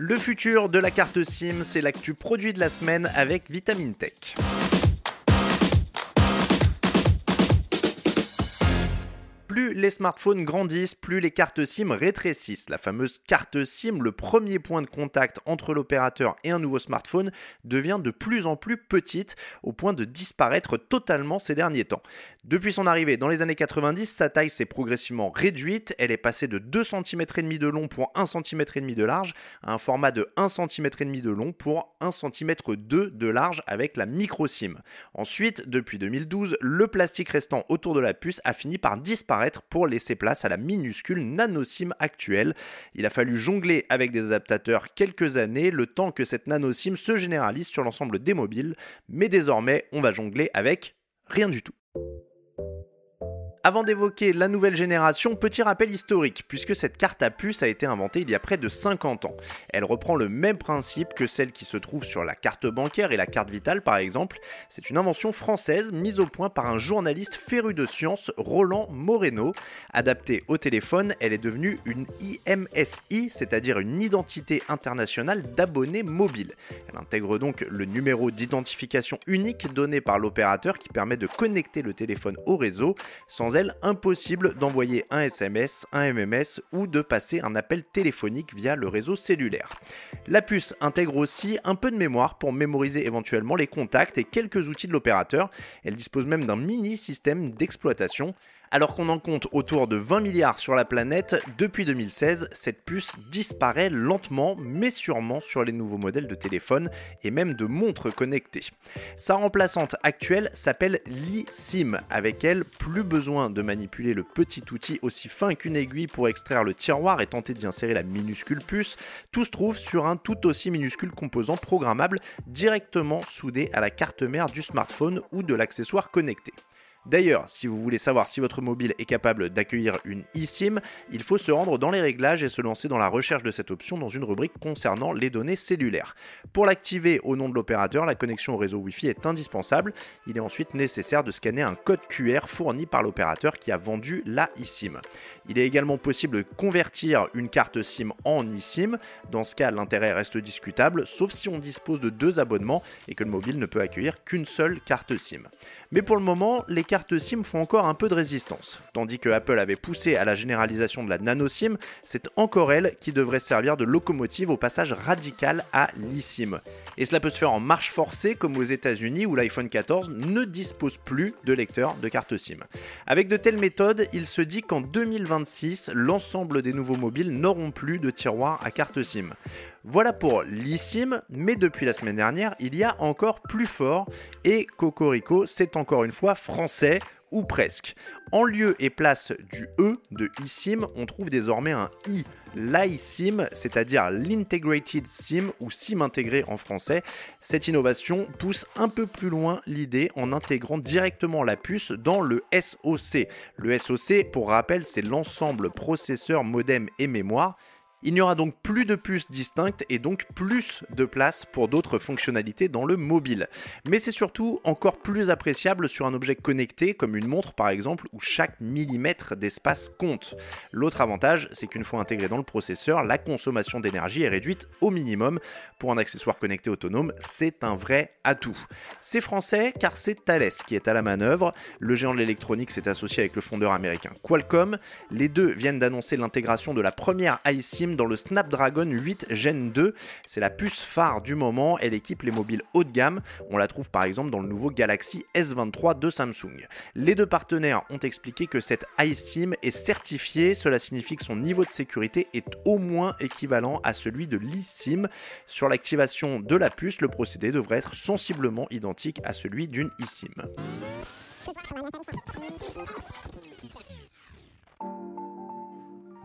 Le futur de la carte SIM, c'est l'actu produit de la semaine avec Vitamine Tech. Plus les smartphones grandissent, plus les cartes SIM rétrécissent. La fameuse carte SIM, le premier point de contact entre l'opérateur et un nouveau smartphone, devient de plus en plus petite, au point de disparaître totalement ces derniers temps. Depuis son arrivée dans les années 90, sa taille s'est progressivement réduite. Elle est passée de 2 cm de long pour 1 cm de large à un format de 1 cm de long pour 1 cm 2 de large avec la micro SIM. Ensuite, depuis 2012, le plastique restant autour de la puce a fini par disparaître pour laisser place à la minuscule nano SIM actuelle. Il a fallu jongler avec des adaptateurs quelques années, le temps que cette nano SIM se généralise sur l'ensemble des mobiles, mais désormais on va jongler avec rien du tout. Avant d'évoquer la nouvelle génération, petit rappel historique, puisque cette carte à puce a été inventée il y a près de 50 ans. Elle reprend le même principe que celle qui se trouve sur la carte bancaire et la carte vitale par exemple. C'est une invention française mise au point par un journaliste féru de science, Roland Moreno. Adaptée au téléphone, elle est devenue une IMSI, c'est-à-dire une identité internationale d'abonnés mobiles. Elle intègre donc le numéro d'identification unique donné par l'opérateur qui permet de connecter le téléphone au réseau sans impossible d'envoyer un SMS, un MMS ou de passer un appel téléphonique via le réseau cellulaire. La puce intègre aussi un peu de mémoire pour mémoriser éventuellement les contacts et quelques outils de l'opérateur. Elle dispose même d'un mini système d'exploitation. Alors qu'on en compte autour de 20 milliards sur la planète, depuis 2016, cette puce disparaît lentement mais sûrement sur les nouveaux modèles de téléphone et même de montres connectées. Sa remplaçante actuelle s'appelle l'eSIM. Avec elle, plus besoin de manipuler le petit outil aussi fin qu'une aiguille pour extraire le tiroir et tenter d'y insérer la minuscule puce. Tout se trouve sur un tout aussi minuscule composant programmable directement soudé à la carte mère du smartphone ou de l'accessoire connecté. D'ailleurs, si vous voulez savoir si votre mobile est capable d'accueillir une eSIM, il faut se rendre dans les réglages et se lancer dans la recherche de cette option dans une rubrique concernant les données cellulaires. Pour l'activer au nom de l'opérateur, la connexion au réseau Wi-Fi est indispensable. Il est ensuite nécessaire de scanner un code QR fourni par l'opérateur qui a vendu la eSIM. Il est également possible de convertir une carte SIM en eSIM. Dans ce cas, l'intérêt reste discutable, sauf si on dispose de deux abonnements et que le mobile ne peut accueillir qu'une seule carte SIM. Mais pour le moment, les cartes SIM font encore un peu de résistance. Tandis que Apple avait poussé à la généralisation de la nano SIM, c'est encore elle qui devrait servir de locomotive au passage radical à l'eSIM. Et cela peut se faire en marche forcée comme aux États-Unis où l'iPhone 14 ne dispose plus de lecteur de carte SIM. Avec de telles méthodes, il se dit qu'en 2026, l'ensemble des nouveaux mobiles n'auront plus de tiroir à carte SIM. Voilà pour l'eSIM, mais depuis la semaine dernière, il y a encore plus fort et Cocorico, c'est encore une fois français ou presque. En lieu et place du E de eSIM, on trouve désormais un I, l'iSIM, c'est-à-dire l'Integrated SIM ou SIM intégré en français. Cette innovation pousse un peu plus loin l'idée en intégrant directement la puce dans le SoC. Le SoC, pour rappel, c'est l'ensemble processeur, modem et mémoire. Il n'y aura donc plus de puces distinctes et donc plus de place pour d'autres fonctionnalités dans le mobile. Mais c'est surtout encore plus appréciable sur un objet connecté comme une montre par exemple où chaque millimètre d'espace compte. L'autre avantage, c'est qu'une fois intégré dans le processeur, la consommation d'énergie est réduite au minimum. Pour un accessoire connecté autonome, c'est un vrai atout. C'est français car c'est Thales qui est à la manœuvre. Le géant de l'électronique s'est associé avec le fondeur américain Qualcomm. Les deux viennent d'annoncer l'intégration de la première iSIM dans le Snapdragon 8 Gen 2. C'est la puce phare du moment, elle équipe les mobiles haut de gamme. On la trouve par exemple dans le nouveau Galaxy S23 de Samsung. Les deux partenaires ont expliqué que cette iSIM est certifiée, cela signifie que son niveau de sécurité est au moins équivalent à celui de l'eSIM. Sur l'activation de la puce, le procédé devrait être sensiblement identique à celui d'une eSIM.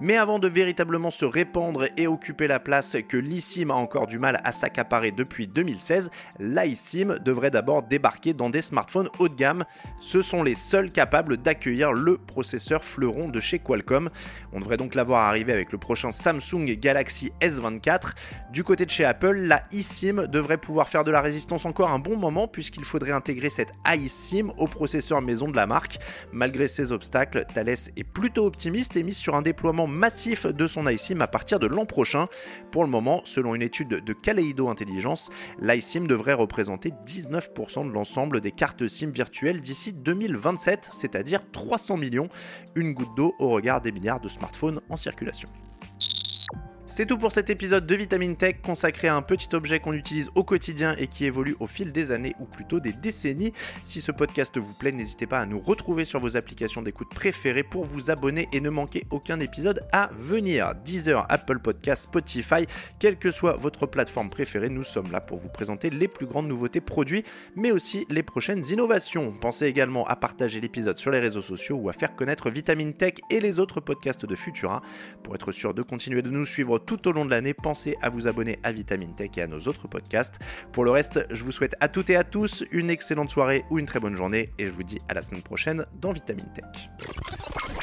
Mais avant de véritablement se répandre et occuper la place que l'eSIM a encore du mal à s'accaparer depuis 2016, l'iSIM devrait d'abord débarquer dans des smartphones haut de gamme. Ce sont les seuls capables d'accueillir le processeur fleuron de chez Qualcomm. On devrait donc l'avoir arrivé avec le prochain Samsung Galaxy S24. Du côté de chez Apple, la eSIM devrait pouvoir faire de la résistance encore un bon moment puisqu'il faudrait intégrer cette iSIM au processeur maison de la marque. Malgré ces obstacles, Thales est plutôt optimiste et mise sur un déploiement massif de son iSIM à partir de l'an prochain. Pour le moment, selon une étude de Kaleido Intelligence, l'iSIM devrait représenter 19% de l'ensemble des cartes SIM virtuelles d'ici 2027, c'est-à-dire 300 millions, une goutte d'eau au regard des milliards de smartphones en circulation. C'est tout pour cet épisode de Vitamine Tech consacré à un petit objet qu'on utilise au quotidien et qui évolue au fil des années ou plutôt des décennies. Si ce podcast vous plaît, n'hésitez pas à nous retrouver sur vos applications d'écoute préférées pour vous abonner et ne manquer aucun épisode à venir. Deezer, Apple Podcast, Spotify, quelle que soit votre plateforme préférée, nous sommes là pour vous présenter les plus grandes nouveautés produits, mais aussi les prochaines innovations. Pensez également à partager l'épisode sur les réseaux sociaux ou à faire connaître Vitamine Tech et les autres podcasts de Futura. Pour être sûr de continuer de nous tout au long de l'année, pensez à vous abonner à Vitamine Tech et à nos autres podcasts. Pour le reste, je vous souhaite à toutes et à tous une excellente soirée ou une très bonne journée et je vous dis à la semaine prochaine dans Vitamine Tech.